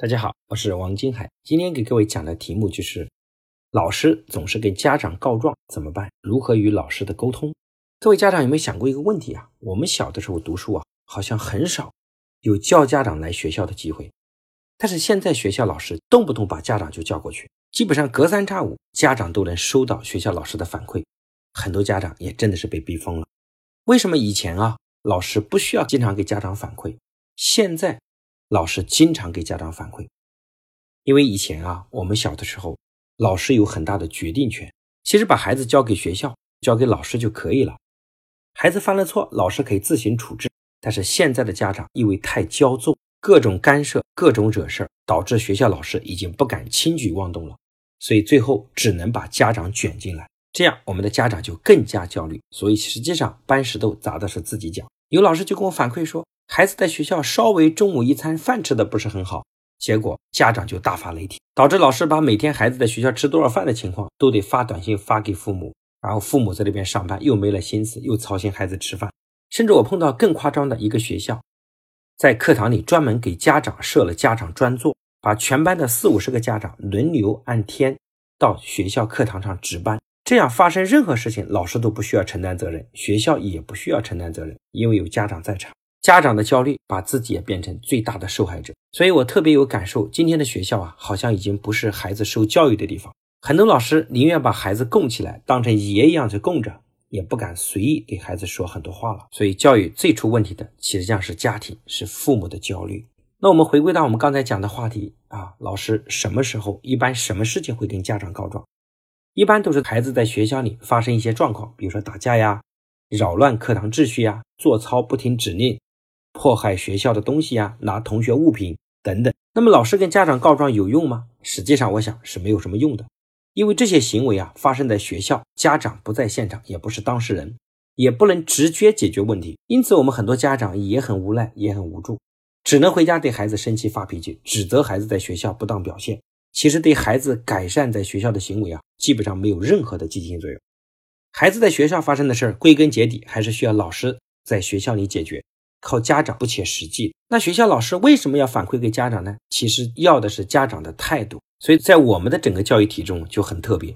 大家好，我是王金海。今天给各位讲的题目就是：老师总是跟家长告状怎么办？如何与老师的沟通？各位家长有没有想过一个问题啊？我们小的时候读书啊，好像很少有叫家长来学校的机会，但是现在学校老师动不动把家长就叫过去，基本上隔三差五家长都能收到学校老师的反馈，很多家长也真的是被逼疯了。为什么以前啊老师不需要经常给家长反馈，现在？老师经常给家长反馈，因为以前啊，我们小的时候，老师有很大的决定权。其实把孩子交给学校、交给老师就可以了。孩子犯了错，老师可以自行处置。但是现在的家长因为太骄纵，各种干涉、各种惹事儿，导致学校老师已经不敢轻举妄动了。所以最后只能把家长卷进来，这样我们的家长就更加焦虑。所以实际上搬石头砸的是自己脚。有老师就跟我反馈说。孩子在学校稍微中午一餐饭吃的不是很好，结果家长就大发雷霆，导致老师把每天孩子在学校吃多少饭的情况都得发短信发给父母，然后父母在那边上班又没了心思，又操心孩子吃饭。甚至我碰到更夸张的一个学校，在课堂里专门给家长设了家长专座，把全班的四五十个家长轮流按天到学校课堂上值班，这样发生任何事情，老师都不需要承担责任，学校也不需要承担责任，因为有家长在场。家长的焦虑把自己也变成最大的受害者，所以我特别有感受。今天的学校啊，好像已经不是孩子受教育的地方。很多老师宁愿把孩子供起来，当成爷一样去供着，也不敢随意给孩子说很多话了。所以，教育最出问题的，其实上是家庭，是父母的焦虑。那我们回归到我们刚才讲的话题啊，老师什么时候，一般什么事情会跟家长告状？一般都是孩子在学校里发生一些状况，比如说打架呀，扰乱课堂秩序呀，做操不听指令。迫害学校的东西呀，拿同学物品等等。那么老师跟家长告状有用吗？实际上，我想是没有什么用的，因为这些行为啊发生在学校，家长不在现场，也不是当事人，也不能直接解决问题。因此，我们很多家长也很无奈，也很无助，只能回家对孩子生气发脾气，指责孩子在学校不当表现。其实对孩子改善在学校的行为啊，基本上没有任何的积极性作用。孩子在学校发生的事儿，归根结底还是需要老师在学校里解决。靠家长不切实际，那学校老师为什么要反馈给家长呢？其实要的是家长的态度。所以在我们的整个教育体中就很特别，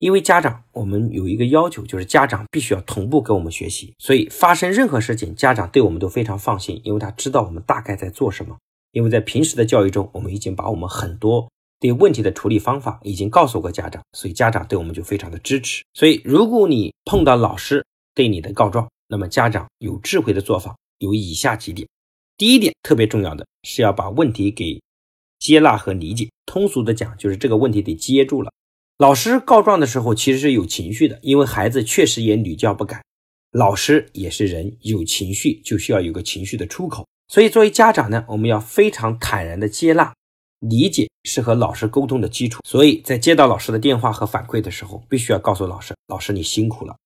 因为家长我们有一个要求，就是家长必须要同步跟我们学习。所以发生任何事情，家长对我们都非常放心，因为他知道我们大概在做什么。因为在平时的教育中，我们已经把我们很多对问题的处理方法已经告诉过家长，所以家长对我们就非常的支持。所以如果你碰到老师对你的告状，那么家长有智慧的做法。有以下几点，第一点特别重要的是要把问题给接纳和理解。通俗的讲，就是这个问题得接住了。老师告状的时候其实是有情绪的，因为孩子确实也屡教不改。老师也是人，有情绪就需要有个情绪的出口。所以作为家长呢，我们要非常坦然的接纳、理解，是和老师沟通的基础。所以在接到老师的电话和反馈的时候，必须要告诉老师：“老师，你辛苦了。”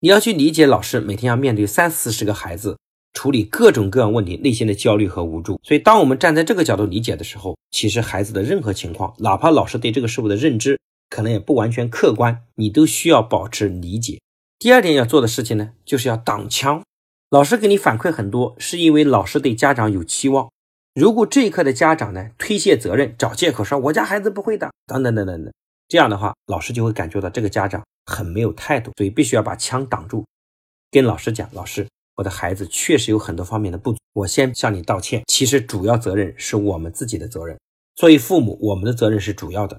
你要去理解老师每天要面对三四十个孩子。处理各种各样问题，内心的焦虑和无助。所以，当我们站在这个角度理解的时候，其实孩子的任何情况，哪怕老师对这个事物的认知可能也不完全客观，你都需要保持理解。第二点要做的事情呢，就是要挡枪。老师给你反馈很多，是因为老师对家长有期望。如果这一刻的家长呢推卸责任，找借口说我家孩子不会的，等等等等等，这样的话，老师就会感觉到这个家长很没有态度，所以必须要把枪挡住，跟老师讲，老师。我的孩子确实有很多方面的不足，我先向你道歉。其实主要责任是我们自己的责任，作为父母，我们的责任是主要的，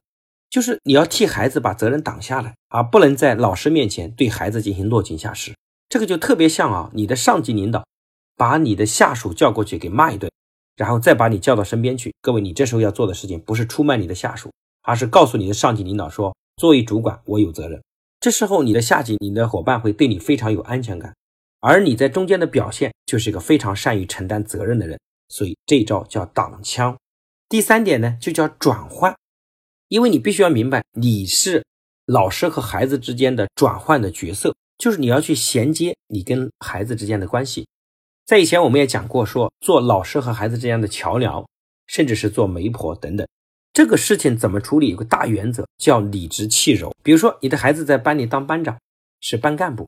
就是你要替孩子把责任挡下来，而不能在老师面前对孩子进行落井下石。这个就特别像啊，你的上级领导把你的下属叫过去给骂一顿，然后再把你叫到身边去。各位，你这时候要做的事情不是出卖你的下属，而是告诉你的上级领导说，作为主管，我有责任。这时候你的下级、你的伙伴会对你非常有安全感。而你在中间的表现就是一个非常善于承担责任的人，所以这一招叫挡枪。第三点呢，就叫转换，因为你必须要明白，你是老师和孩子之间的转换的角色，就是你要去衔接你跟孩子之间的关系。在以前我们也讲过，说做老师和孩子之间的桥梁，甚至是做媒婆等等，这个事情怎么处理？有个大原则叫理直气柔。比如说，你的孩子在班里当班长，是班干部。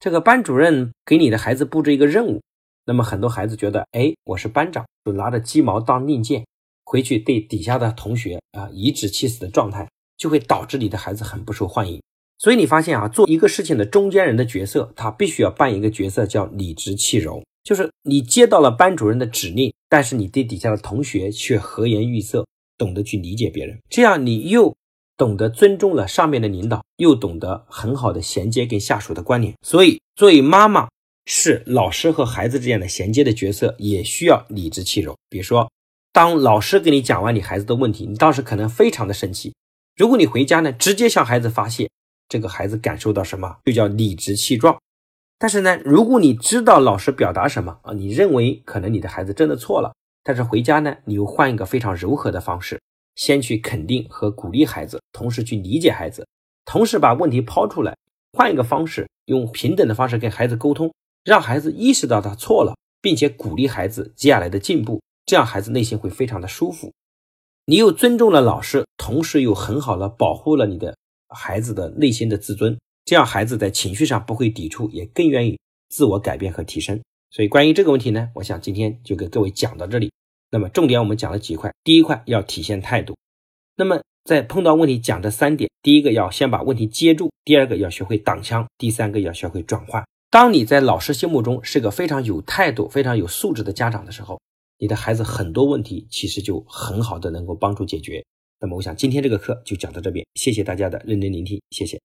这个班主任给你的孩子布置一个任务，那么很多孩子觉得，哎，我是班长，就拿着鸡毛当令箭，回去对底下的同学啊颐指气使的状态，就会导致你的孩子很不受欢迎。所以你发现啊，做一个事情的中间人的角色，他必须要扮一个角色，叫理直气柔。就是你接到了班主任的指令，但是你对底下的同学却和颜悦色，懂得去理解别人。这样你又懂得尊重了上面的领导，又懂得很好的衔接跟下属的关联。所以，作为妈妈是老师和孩子之间的衔接的角色，也需要理直气柔。比如说，当老师给你讲完你孩子的问题，你当时可能非常的生气。如果你回家呢，直接向孩子发泄，这个孩子感受到什么，就叫理直气壮。但是呢，如果你知道老师表达什么啊，你认为可能你的孩子真的错了，但是回家呢，你又换一个非常柔和的方式，先去肯定和鼓励孩子，同时去理解孩子，同时把问题抛出来，换一个方式，用平等的方式跟孩子沟通，让孩子意识到他错了，并且鼓励孩子接下来的进步，这样孩子内心会非常的舒服。你又尊重了老师，同时又很好的保护了你的孩子的内心的自尊。这样孩子在情绪上不会抵触，也更愿意自我改变和提升。所以关于这个问题呢，我想今天就给各位讲到这里。那么重点我们讲了几块，第一块要体现态度。那么在碰到问题讲这三点，第一个要先把问题接住，第二个要学会挡枪，第三个要学会转换。当你在老师心目中是个非常有态度、非常有素质的家长的时候，你的孩子很多问题其实就很好的能够帮助解决。那么我想今天这个课就讲到这边，谢谢大家的认真聆听，谢谢。